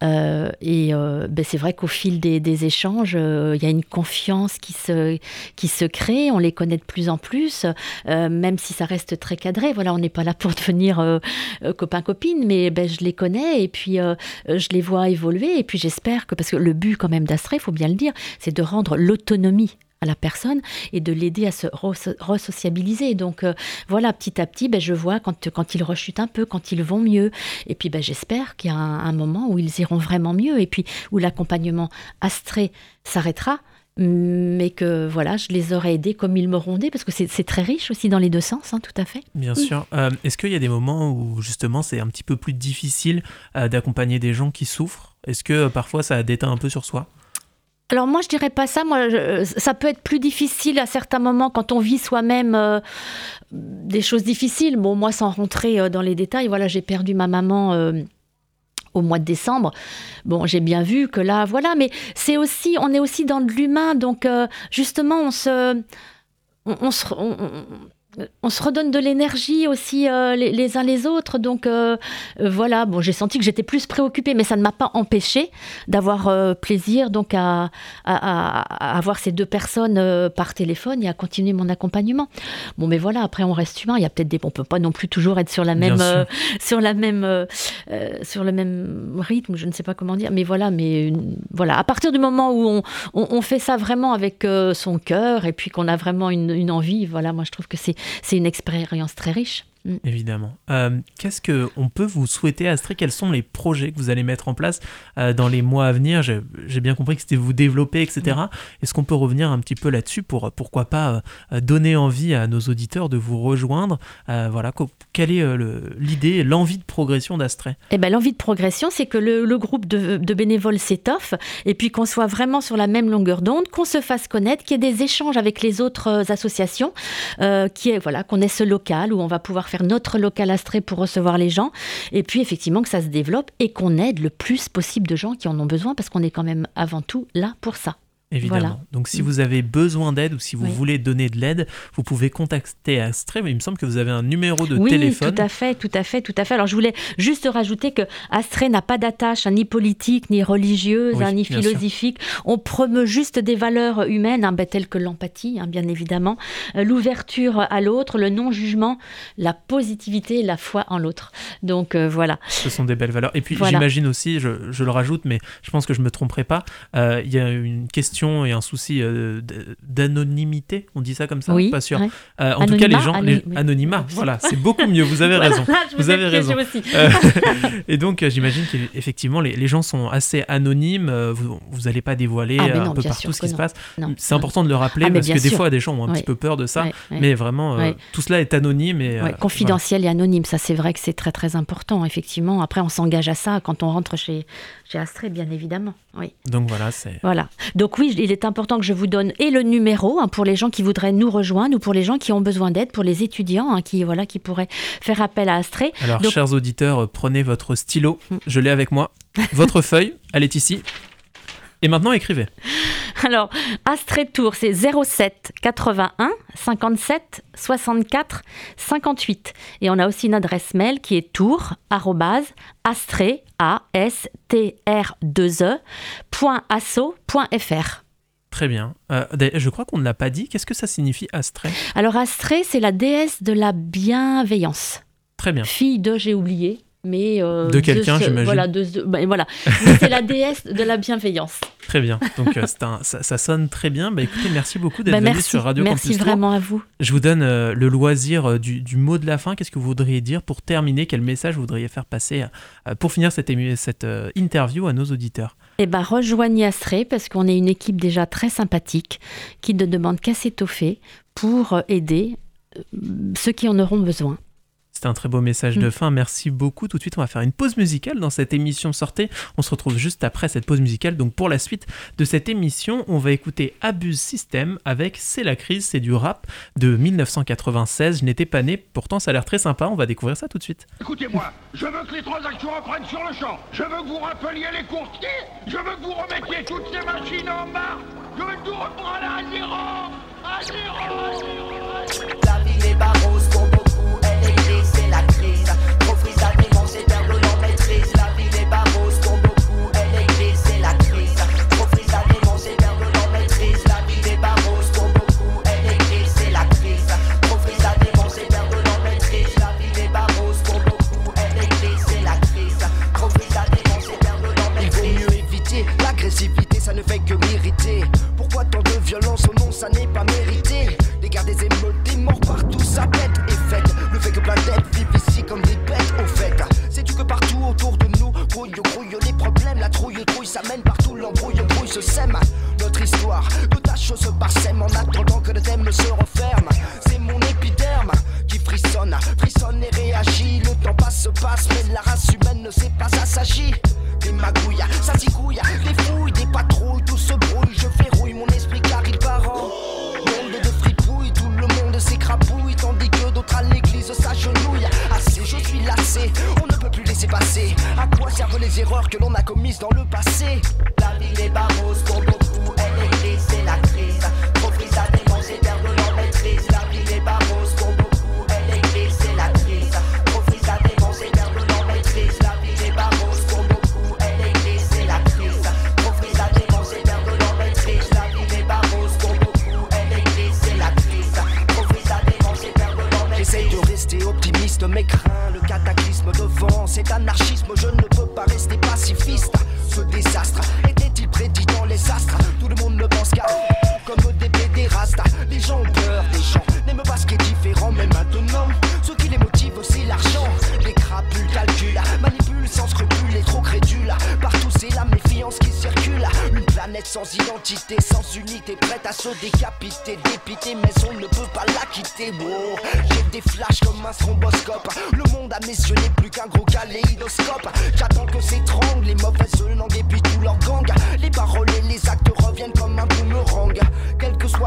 Euh, et euh, ben c'est vrai qu'au fil des, échanges, euh, il y a une confiance qui se, qui se crée, on les connaît de plus en plus, même si ça reste très cadré. Voilà, on n'est pas là pour devenir copain-copine, mais ben, je les connais et puis je les vois évoluer. Et puis j'espère que, parce que le but quand même d'Astrée, il faut bien le dire, c'est de rendre l'autonomie à la personne et de l'aider à se resociabiliser. Donc euh, voilà, petit à petit, ben, je vois quand, quand ils rechutent un peu, quand ils vont mieux. Et puis ben, j'espère qu'il y a un, moment où ils iront vraiment mieux et puis où l'accompagnement astré s'arrêtera mais que voilà, je les aurais aidés comme ils m'auront aidé, parce que c'est très riche aussi dans les deux sens, hein, tout à fait. Bien sûr. Euh, est-ce qu'il y a des moments où justement c'est un petit peu plus difficile euh, d'accompagner des gens qui souffrent? Est-ce que parfois ça a déteint un peu sur soi? Alors moi je dirais pas ça. Moi, ça peut être plus difficile à certains moments quand on vit soi-même euh, des choses difficiles. Bon, moi sans rentrer euh, dans les détails, voilà, j'ai perdu ma maman. Euh, au mois de décembre. Bon, j'ai bien vu que là, voilà, mais c'est aussi, on est aussi dans de l'humain, donc justement, on se, on, se, se redonne de l'énergie aussi euh, les, uns les autres. Donc euh, euh, voilà, bon, j'ai senti que j'étais plus préoccupée, mais ça ne m'a pas empêché d'avoir plaisir donc à, avoir ces deux personnes par téléphone et à continuer mon accompagnement. Bon, mais voilà, après on reste humain. Il y a peut-être des, on peut pas non plus toujours être sur la même, sur la même, sur le même rythme. Je ne sais pas comment dire, mais voilà, mais voilà, à partir du moment où on, fait ça vraiment avec son cœur et puis qu'on a vraiment une, une envie, voilà, moi je trouve que c'est c'est une expérience très riche. Mm. Évidemment. Euh, qu'est-ce qu'on peut vous souhaiter, Astrid? Quels sont les projets que vous allez mettre en place euh, dans les mois à venir? J'ai bien compris que c'était vous développer, etc. Mm. Est-ce qu'on peut revenir un petit peu là-dessus pour, pourquoi pas, euh, donner envie à nos auditeurs de vous rejoindre? Voilà, quelle est l'idée, l'envie de progression d'Astray eh ben, L'envie de progression, c'est que le, groupe de, de bénévoles s'étoffe et puis qu'on soit vraiment sur la même longueur d'onde, qu'on se fasse connaître, qu'il y ait des échanges avec les autres associations, qui est, voilà, qu'on ait ce local où on va pouvoir faire notre local astré pour recevoir les gens. Et puis effectivement que ça se développe et qu'on aide le plus possible de gens qui en ont besoin parce qu'on est quand même avant tout là pour ça. Évidemment. Donc si mm. vous avez besoin d'aide ou si vous voulez donner de l'aide, vous pouvez contacter Astrée. Mais il me semble que vous avez un numéro de téléphone. Oui, tout à fait, tout à fait, tout à fait. Alors je voulais juste rajouter que Astrée n'a pas d'attache hein, ni politique, ni religieuse, hein, ni philosophique. On promeut juste des valeurs humaines, hein, ben, telles que l'empathie, bien évidemment, euh, l'ouverture à l'autre, le non-jugement, la positivité, la foi en l'autre. Donc euh, voilà. Ce sont des belles valeurs. Et puis j'imagine aussi, je, je, le rajoute, mais je pense que je me tromperai pas. Euh, il y a une question et un souci euh, d'anonymité, on dit ça comme ça Oui, pas sûr. Euh, en tout cas, les gens, anonymat, voilà, c'est beaucoup mieux. Vous avez raison. vous, avez raison. Euh, et donc, j'imagine qu'effectivement, les, les, gens sont assez anonymes. Vous n'allez pas dévoiler ah, un peu partout ce qui se passe. C'est important de le rappeler ah, parce que des fois, des gens ont un petit peu peur de ça. Mais vraiment, tout cela est anonyme et confidentiel et anonyme. Ça, c'est vrai que c'est très très important. Effectivement. Après, on s'engage à ça quand on rentre chez chez Astrée, bien évidemment. Oui. Donc voilà, c'est. Voilà. Donc oui, il est important que je vous donne et le numéro hein, pour les gens qui voudraient nous rejoindre ou pour les gens qui ont besoin d'aide, pour les étudiants hein, qui, voilà, qui pourraient faire appel à Astrée. Alors, chers auditeurs, prenez votre stylo, mm. je l'ai avec moi, votre feuille, elle est ici. Et maintenant, écrivez. Alors, Astrée Tour, c'est 07 81 57 64 58. Et on a aussi une adresse mail qui est tour astré a s t r 2 e Très bien. Euh, je crois qu'on ne l'a pas dit. Qu'est-ce que ça signifie Astrée Alors Astrée, c'est la déesse de la bienveillance. Très bien. Fille de, j'ai oublié, mais euh, de quelqu'un, j'imagine. Voilà, ben, voilà. c'est la déesse de la bienveillance. Très bien. Donc euh, ça, sonne très bien. Bah, écoutez, merci beaucoup d'être bah, venu sur Radio Merci vraiment à vous. Je vous donne euh, le loisir du, mot de la fin. Qu'est-ce que vous voudriez dire pour terminer? Quel message vous voudriez faire passer pour finir cette, cette interview à nos auditeurs? Eh ben, rejoignez Astré parce qu'on est une équipe déjà très sympathique qui ne demande qu'à s'étoffer pour aider ceux qui en auront besoin. C'est un très beau message de mm. fin. Merci beaucoup. Tout de suite, on va faire une pause musicale dans cette émission Sortez. On se retrouve juste après cette pause musicale. Donc, pour la suite de cette émission, on va écouter Abuse System avec C'est la crise, c'est du rap de 1996. Je n'étais pas né, pourtant ça a l'air très sympa. On va découvrir ça tout de suite. Écoutez-moi, je veux que les transactions reprennent sur le champ. Je veux que vous rappeliez les courtiers. Je veux que vous remettiez toutes ces machines en marche. Je veux que tout reprenne à zéro. À zéro. À zéro. La vie est l'agressivité, ça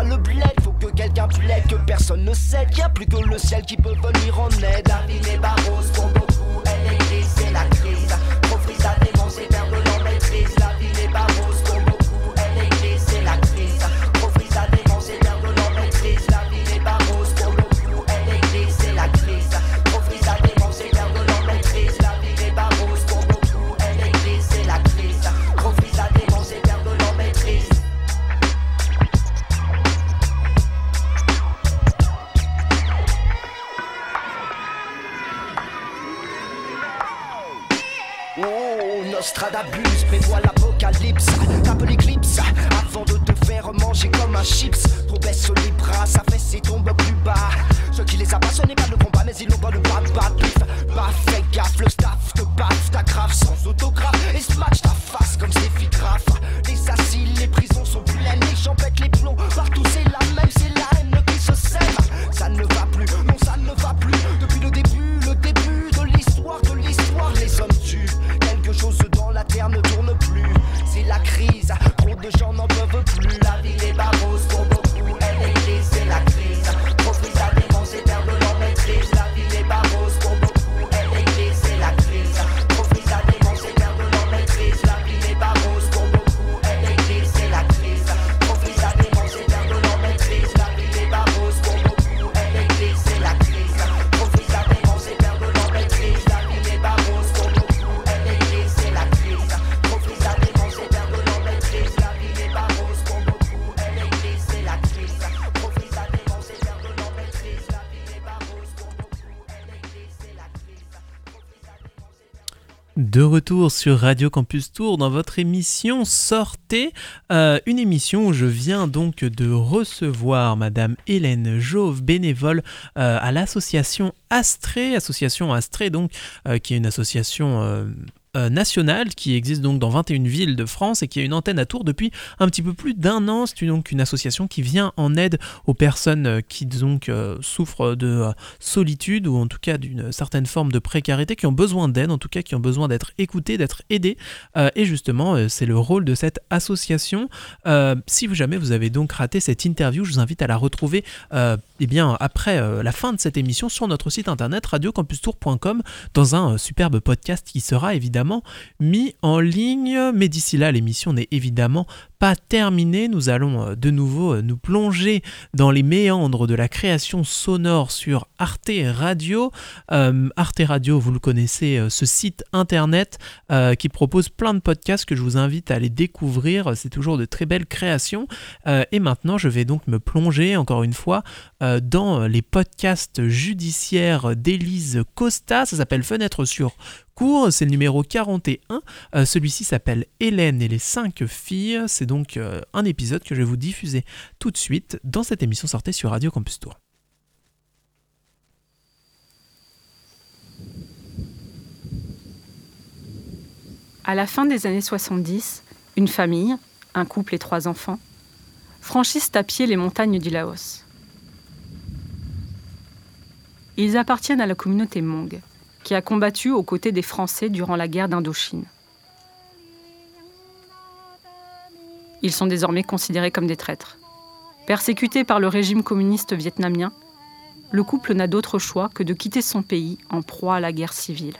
Le bled, faut que quelqu'un plaide, que personne ne cède. Y a plus que le ciel qui peut venir en aide. N'est pas rose pour beaucoup, elle est grise, c'est la crise. Trop De retour sur Radio Campus Tour dans votre émission Sortez, euh, une émission où je viens donc de recevoir Madame Hélène Jauve, bénévole euh, à l'association Astrée, association Astrée donc euh, qui est une association euh, qui existe donc dans 21 villes de France et qui a une antenne à Tours depuis un petit peu plus d'un an. C'est donc une association qui vient en aide aux personnes euh, qui donc euh, souffrent de euh, solitude ou en tout cas d'une certaine forme de précarité, qui ont besoin d'aide, en tout cas qui ont besoin d'être écoutées, d'être aidées. Et justement, c'est le rôle de cette association. Si jamais vous avez donc raté cette interview, je vous invite à la retrouver eh bien, après la fin de cette émission sur notre site internet radiocampustour.com dans un superbe podcast qui sera évidemment mis en ligne. Mais d'ici là, l'émission n'est évidemment pas terminée. Nous allons euh, de nouveau euh, nous plonger dans les méandres de la création sonore sur Arte Radio. Euh, Arte Radio, vous le connaissez, ce site internet qui propose plein de podcasts que je vous invite à aller découvrir. C'est toujours de très belles créations. Et maintenant, je vais donc me plonger encore une fois dans les podcasts judiciaires d'Élise Costa. Ça s'appelle Fenêtre sur cours, c'est le numéro 41. Euh, Celui-ci s'appelle Hélène et les cinq filles. C'est donc euh, un épisode que je vais vous diffuser tout de suite dans cette émission sortie sur Radio Campus Tour. À la fin des années 70, une famille, un couple et trois enfants, franchissent à pied les montagnes du Laos. Ils appartiennent à la communauté Hmong, qui a combattu aux côtés des Français durant la guerre d'Indochine. Ils sont désormais considérés comme des traîtres. Persécutés par le régime communiste vietnamien, le couple n'a d'autre choix que de quitter son pays en proie à la guerre civile.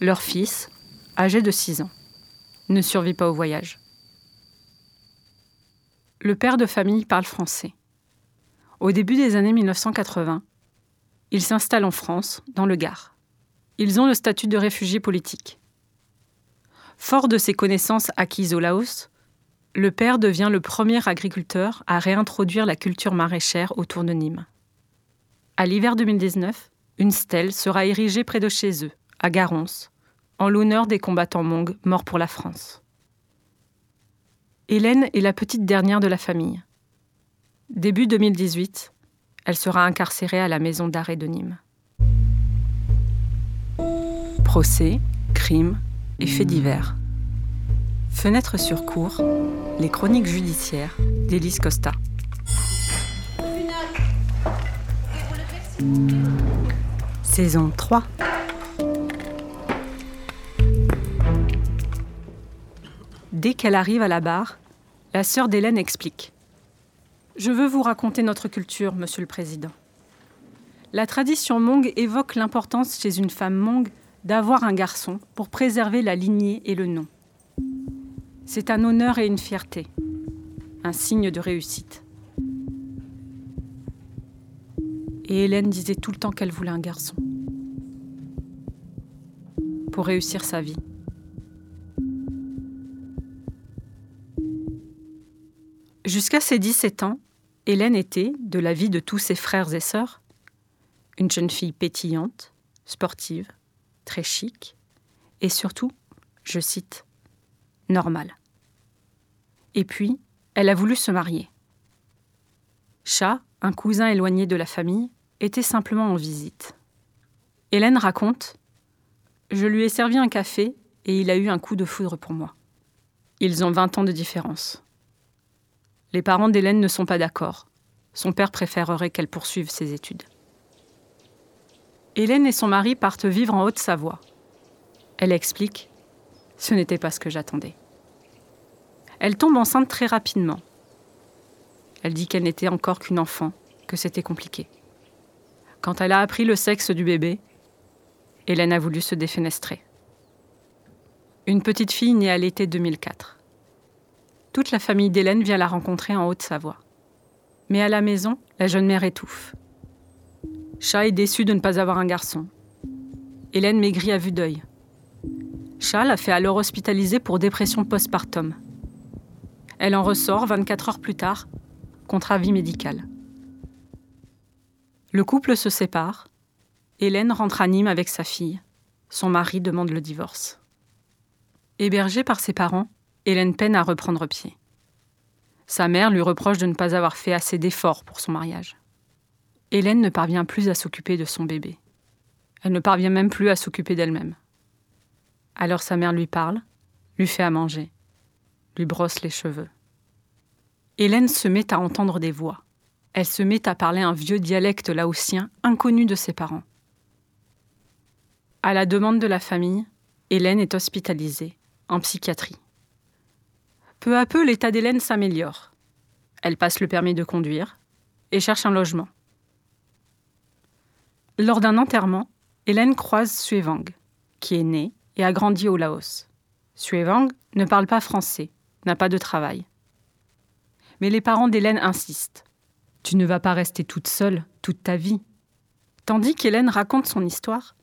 Leur fils, âgé de 6 ans, ne survit pas au voyage. Le père de famille parle français. Au début des années 1980, il s'installe en France, dans le Gard. Ils ont le statut de réfugiés politiques. Fort de ses connaissances acquises au Laos, le père devient le premier agriculteur à réintroduire la culture maraîchère autour de Nîmes. À l'hiver 2019, une stèle sera érigée près de chez eux, à Garons, en l'honneur des combattants Hmong morts pour la France. Hélène est la petite dernière de la famille. Début 2018, elle sera incarcérée à la maison d'arrêt de Nîmes. Procès, crimes et faits divers. Fenêtre sur cour, les chroniques judiciaires d'Élise Costa. Saison 3. Dès qu'elle arrive à la barre, la sœur d'Hélène explique. Je veux vous raconter notre culture, monsieur le Président. La tradition Mong évoque l'importance chez une femme Mong d'avoir un garçon pour préserver la lignée et le nom. C'est un honneur et une fierté, un signe de réussite. Et Hélène disait tout le temps qu'elle voulait un garçon pour réussir sa vie. Jusqu'à ses 17 ans, Hélène était, de la vie de tous ses frères et sœurs, une jeune fille pétillante, sportive, très chic, et surtout, je cite, normale. Et puis, elle a voulu se marier. Chat, un cousin éloigné de la famille, était simplement en visite. Hélène raconte Je lui ai servi un café et il a eu un coup de foudre pour moi. Ils ont 20 ans de différence. Les parents d'Hélène ne sont pas d'accord. Son père préférerait qu'elle poursuive ses études. Hélène et son mari partent vivre en Haute-Savoie. Elle explique Ce n'était pas ce que j'attendais. Elle tombe enceinte très rapidement. Elle dit qu'elle n'était encore qu'une enfant, que c'était compliqué. Quand elle a appris le sexe du bébé, Hélène a voulu se défenestrer. Une petite fille née à l'été 2004. Toute la famille d'Hélène vient la rencontrer en Haute-Savoie. Mais à la maison, la jeune mère étouffe. Chat est déçu de ne pas avoir un garçon. Hélène maigrit à vue d'œil. Chat la fait alors hospitaliser pour dépression postpartum. Elle en ressort 24 heures plus tard, contre avis médical. Le couple se sépare. Hélène rentre à Nîmes avec sa fille. Son mari demande le divorce. Hébergée par ses parents, Hélène peine à reprendre pied. Sa mère lui reproche de ne pas avoir fait assez d'efforts pour son mariage. Hélène ne parvient plus à s'occuper de son bébé. Elle ne parvient même plus à s'occuper d'elle-même. Alors sa mère lui parle, lui fait à manger, lui brosse les cheveux. Hélène se met à entendre des voix. Elle se met à parler un vieux dialecte laotien inconnu de ses parents. À la demande de la famille, Hélène est hospitalisée, en psychiatrie. Peu à peu, l'état d'Hélène s'améliore. Elle passe le permis de conduire et cherche un logement. Lors d'un enterrement, Hélène croise Suevang, qui est née et a grandi au Laos. Suevang ne parle pas français, pas de travail. Mais les parents d'Hélène insistent. Tu ne vas pas rester toute seule toute ta vie. Tandis qu'Hélène raconte son histoire,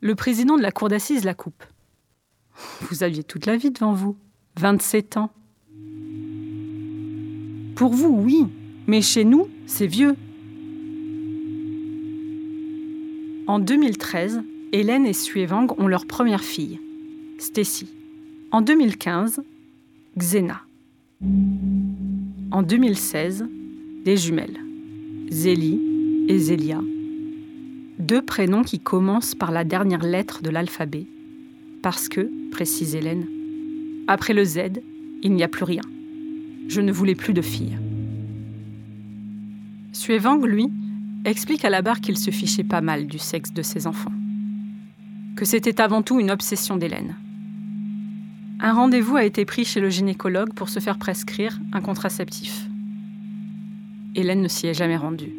le président de la cour d'assises la coupe. Vous aviez toute la vie devant vous, 27 ans. Pour vous, oui, mais chez nous, c'est vieux. En 2013, Hélène et Suevang ont leur première fille, Stacy. En 2015, Xena. En 2016, des jumelles, Zélie et Zélia. Deux prénoms qui commencent par la dernière lettre de l'alphabet, parce que, précise Hélène, après le Z, il n'y a plus rien. Je ne voulais plus de filles. Suevang, lui, explique à la barre qu'il se fichait pas mal du sexe de ses enfants. Que c'était avant tout une obsession d'Hélène. Un rendez-vous a été pris chez le gynécologue pour se faire prescrire un contraceptif. Hélène ne s'y est jamais rendue.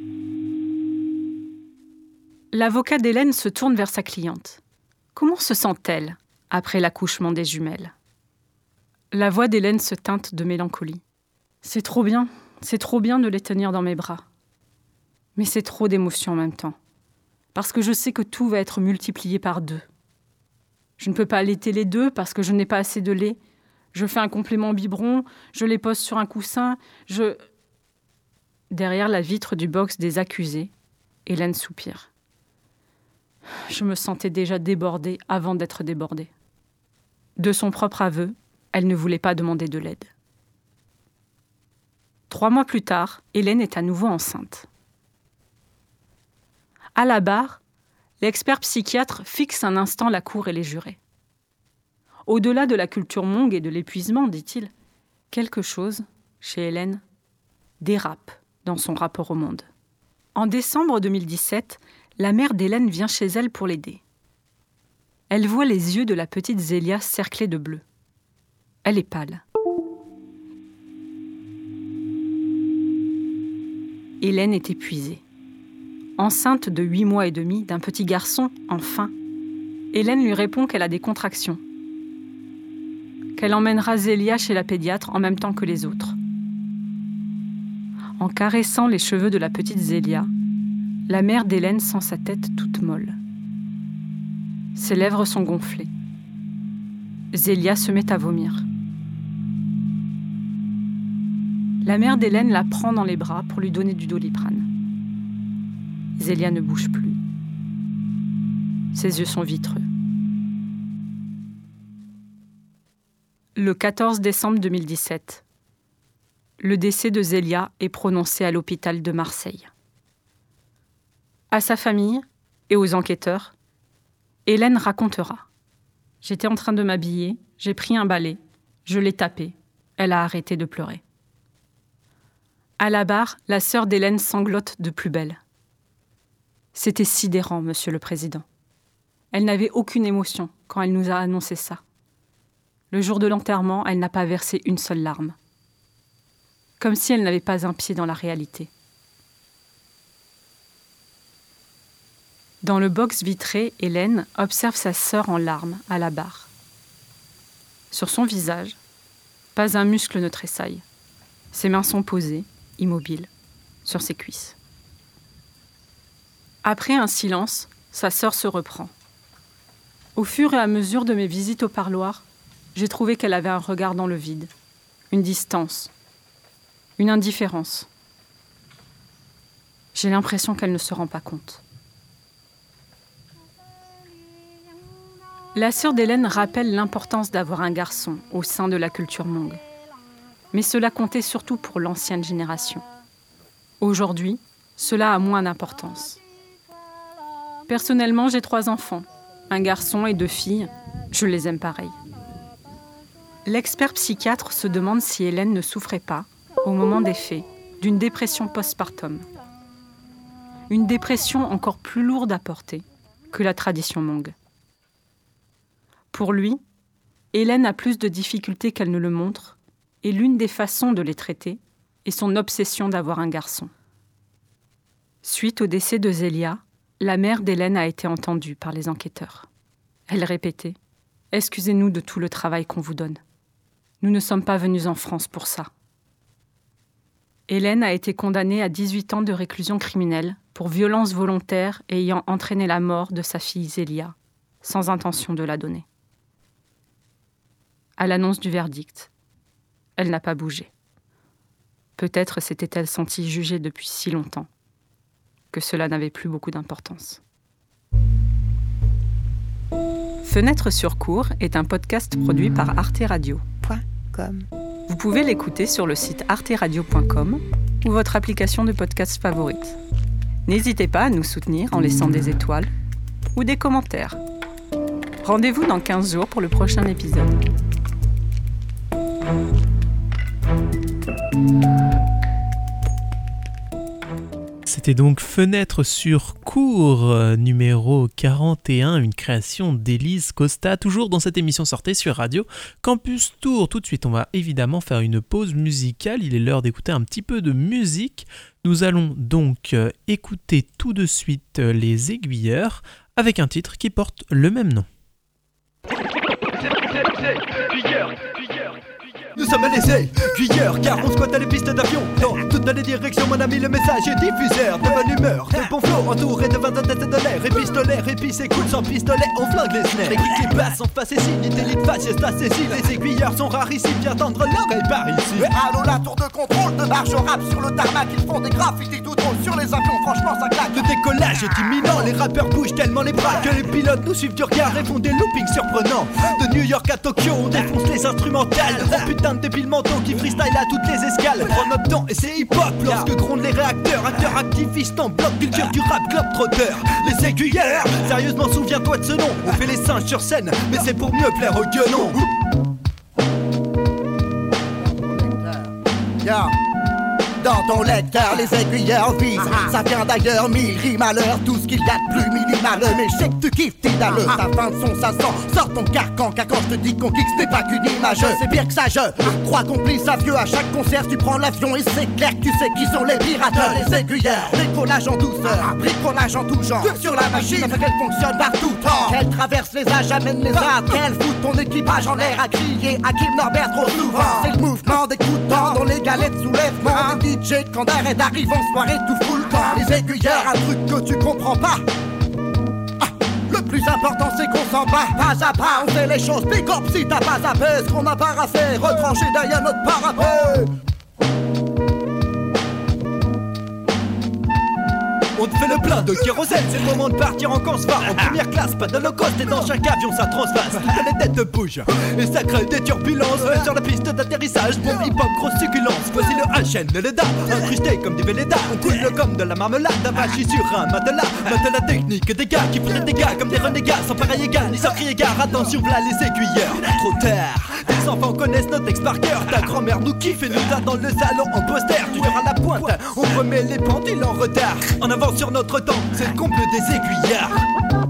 L'avocat d'Hélène se tourne vers sa cliente. Comment se sent-elle après l'accouchement des jumelles? La voix d'Hélène se teinte de mélancolie. C'est trop bien, c'est trop bien de les tenir dans mes bras. Mais c'est trop d'émotions en même temps. Parce que je sais que tout va être multiplié par deux. Je ne peux pas allaiter les deux parce que je n'ai pas assez de lait. Je fais un complément biberon, je les pose sur un coussin, je. Derrière la vitre du box des accusés, Hélène soupire. Je me sentais déjà débordée avant d'être débordée. De son propre aveu, elle ne voulait pas demander de l'aide. Trois mois plus tard, Hélène est à nouveau enceinte. À la barre, l'expert psychiatre fixe un instant la cour et les jurés. Au-delà de la culture mongue et de l'épuisement, dit-il, quelque chose, chez Hélène, dérape dans son rapport au monde. En décembre 2017, la mère d'Hélène vient chez elle pour l'aider. Elle voit les yeux de la petite Zélia cerclés de bleu. Elle est pâle. Hélène est épuisée. Enceinte de huit mois et demi d'un petit garçon, enfin, Hélène lui répond qu'elle a des contractions, qu'elle emmènera Zélia chez la pédiatre en même temps que les autres. En caressant les cheveux de la petite Zélia, la mère d'Hélène sent sa tête toute molle. Ses lèvres sont gonflées. Zélia se met à vomir. La mère d'Hélène la prend dans les bras pour lui donner du doliprane. Zélia ne bouge plus. Ses yeux sont vitreux. Le 14 décembre 2017, le décès de Zélia est prononcé à l'hôpital de Marseille. À sa famille et aux enquêteurs, Hélène racontera. J'étais en train de m'habiller, j'ai pris un balai, je l'ai tapé, elle a arrêté de pleurer. À la barre, la sœur d'Hélène sanglote de plus belle. C'était sidérant, monsieur le président. Elle n'avait aucune émotion quand elle nous a annoncé ça. Le jour de l'enterrement, elle n'a pas versé une seule larme. Comme si elle n'avait pas un pied dans la réalité. Dans le box vitré, Hélène observe sa sœur en larmes à la barre. Sur son visage, pas un muscle ne tressaille. Ses mains sont posées, immobiles, sur ses cuisses. Après un silence, sa sœur se reprend. Au fur et à mesure de mes visites au parloir, j'ai trouvé qu'elle avait un regard dans le vide, une distance, une indifférence. J'ai l'impression qu'elle ne se rend pas compte. La sœur d'Hélène rappelle l'importance d'avoir un garçon au sein de la culture mongue. Mais cela comptait surtout pour l'ancienne génération. Aujourd'hui, cela a moins d'importance. Personnellement, j'ai trois enfants, un garçon et deux filles. Je les aime pareil. L'expert psychiatre se demande si Hélène ne souffrait pas, au moment des faits, d'une dépression postpartum. Une dépression encore plus lourde à porter que la tradition mongue. Pour lui, Hélène a plus de difficultés qu'elle ne le montre, et l'une des façons de les traiter est son obsession d'avoir un garçon. Suite au décès de Zélia, la mère d'Hélène a été entendue par les enquêteurs. Elle répétait Excusez-nous de tout le travail qu'on vous donne. Nous ne sommes pas venus en France pour ça. Hélène a été condamnée à 18 ans de réclusion criminelle pour violence volontaire ayant entraîné la mort de sa fille Zélia, sans intention de la donner. À l'annonce du verdict, elle n'a pas bougé. Peut-être s'était-elle sentie jugée depuis si longtemps que cela n'avait plus beaucoup d'importance. Fenêtre sur cours est un podcast produit par Arte Radio. Vous pouvez l'écouter sur le site arteradio.com ou votre application de podcast favorite. N'hésitez pas à nous soutenir en laissant des étoiles ou des commentaires. Rendez-vous dans 15 jours pour le prochain épisode. C'était donc Fenêtre sur cours euh, numéro 41, une création d'Élise Costa, toujours dans cette émission sortée sur Radio Campus Tour. Tout de suite, on va évidemment faire une pause musicale. Il est l'heure d'écouter un petit peu de musique. Nous allons donc euh, écouter tout de suite euh, Les Aiguilleurs avec un titre qui porte le même nom. Nous sommes les aiguilleurs car on squatte les pistes d'avion. Dans toutes les directions mon ami le message est diffuseur. De bonne humeur, de bon flot entouré de vingt têtes de l'air. Et pistolet, et cool sans pistolet on flingue les snares Les geeks qui passent en face et signe, l'élite faciès saisi Les aiguilleurs sont rares ici, viens tendre l'oreille par ici. Mais allô la tour de contrôle de marche rap sur le tarmac Ils font des graffitis tout drôle sur les avions. Franchement ça claque. Le décollage est imminent, les rappeurs bougent tellement les bras Que les pilotes nous suivent du regard et font des loopings surprenants. De New York à Tokyo on défonce les instrumentales. Putain de débile manteau qui freestyle à toutes les escales. Prends notre temps et c'est hip-hop lorsque grondent les réacteurs. Acteurs activistes en bloc, culture du rap, club trotteur. Les aiguilleurs, sérieusement, souviens-toi de ce nom. On fait les singes sur scène, mais c'est pour mieux plaire aux gueulons. Yeah. Dans ton lecteur, les aiguilleurs visent. Ça vient d'ailleurs, mille rimes à l'heure. Tout ce qu'il y a de plus minimal. Mais je sais que tu kiffes tes daleux. Ta fin de son, ça sent. Sors ton carcan, car quand je te dis qu'on kick, ce n'est pas qu'une image. C'est pire que ça, je crois qu'on plie ça vieux. À chaque concert, tu prends l'avion et c'est clair que tu sais qui sont les pirates. Les aiguilleurs, bricolage en douceur, bricolage en tout genre. Sur la machine, ça qu'elle fonctionne partout. Qu'elle traverse les âges, amène les arbres. Qu'elle fout ton équipage en l'air à crier à Kim Norbert trop souvent. C'est le mouvement des coups de dents dans les galettes soulèvement. Des DJ quand d'arrêt d'arrive en soirée tout full camp. Les aiguilleurs, un truc que tu comprends pas. Ah, Le plus important c'est qu'on s'en bat Pas à pas on fait les choses Big up si t'as pas à Ce qu'on a pas à faire Retrancher derrière notre parapet On te fait le plein de kérosène, c'est le moment de partir en Corse-Var En première classe, pas de cost et dans chaque avion ça transvase Toutes les têtes bougent et ça crée des turbulences. Sur la piste d'atterrissage, bon hip-hop, grosse succulence. Voici le HN, le LEDA, incrusté comme des Vélédas On coule comme de la marmelade, avachi sur un matelas. Matelas technique, des gars qui font des dégâts comme des renégats Sans pareil égal, ni sans crier gare, attention voilà les aiguilleurs Trop tard, les enfants connaissent notre texte par cœur. Ta grand-mère nous kiffe et nous a dans le salon en poster. Tu verras la pointe, on remet les pendules en retard. En avant sur notre temps, c'est le comble des aiguillards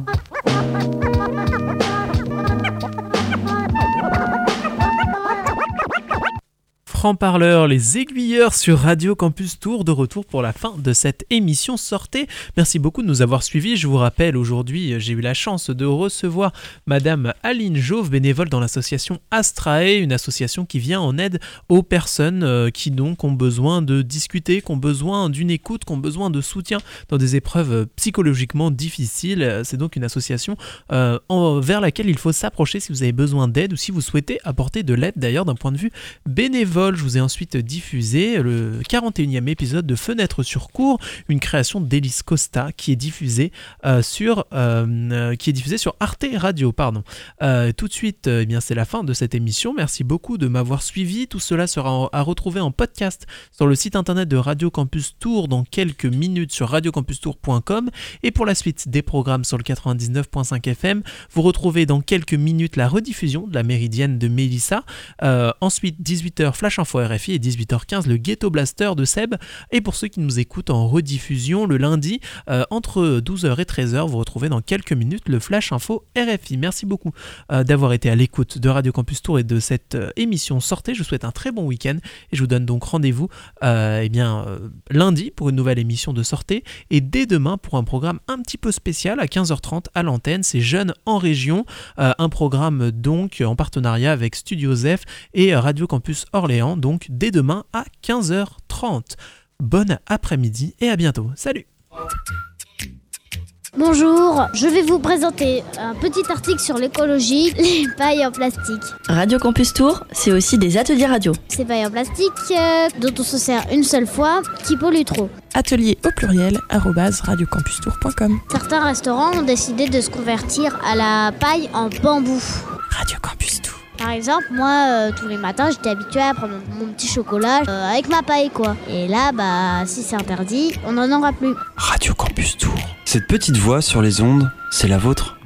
francs-parleurs, les aiguilleurs sur Radio Campus Tour, de retour pour la fin de cette émission. Sortez. Merci beaucoup de nous avoir suivis. Je vous rappelle, aujourd'hui, j'ai eu la chance de recevoir Madame Aline Jauve, bénévole dans l'association Astrae, une association qui vient en aide aux personnes euh, qui donc ont besoin de discuter, qui ont besoin d'une écoute, qui ont besoin de soutien dans des épreuves psychologiquement difficiles. C'est donc une association euh, vers laquelle il faut s'approcher si vous avez besoin d'aide ou si vous souhaitez apporter de l'aide d'ailleurs d'un point de vue bénévole. Je vous ai ensuite diffusé le 41e épisode de Fenêtre sur cours, une création d'Elise Costa qui est diffusée euh, sur euh, euh, qui est diffusée sur Arte Radio, pardon. Tout de suite, eh bien c'est la fin de cette émission. Merci beaucoup de m'avoir suivi. Tout cela sera à retrouver en podcast sur le site internet de Radio Campus Tour dans quelques minutes sur radiocampustour.com et pour la suite des programmes sur le 99.5 FM, vous retrouvez dans quelques minutes la rediffusion de la méridienne de Mélissa. Ensuite, 18h Flash Info RFI et 18h15 le Ghetto Blaster de Seb. Et pour ceux qui nous écoutent en rediffusion le lundi, euh, entre 12h et 13h, vous retrouvez dans quelques minutes le Flash Info RFI. Merci beaucoup euh, d'avoir été à l'écoute de Radio Campus Tour et de cette euh, émission Sortez. Je vous souhaite un très bon week-end et je vous donne donc rendez-vous eh bien, lundi pour une nouvelle émission de Sortez et dès demain pour un programme un petit peu spécial à 15h30 à l'antenne. C'est Jeunes en région, un programme donc en partenariat avec Studio Zef et Radio Campus Orléans, donc dès demain à 15h30. Bon après-midi et à bientôt. Salut Bonjour, je vais vous présenter un petit article sur l'écologie, les pailles en plastique. Radio Campus Tour, c'est aussi des ateliers radio. Ces pailles en plastique euh, dont on se sert une seule fois, qui polluent trop. Atelier au pluriel, radiocampustour.com. Certains restaurants ont décidé de se convertir à la paille en bambou. Radio Campus Tour. Par exemple, moi, euh, tous les matins, j'étais habituée à prendre mon, petit chocolat euh, avec ma paille, quoi. Et là, bah, si c'est interdit, on n'en aura plus. Radio Campus Tour. Cette petite voix sur les ondes, c'est la vôtre.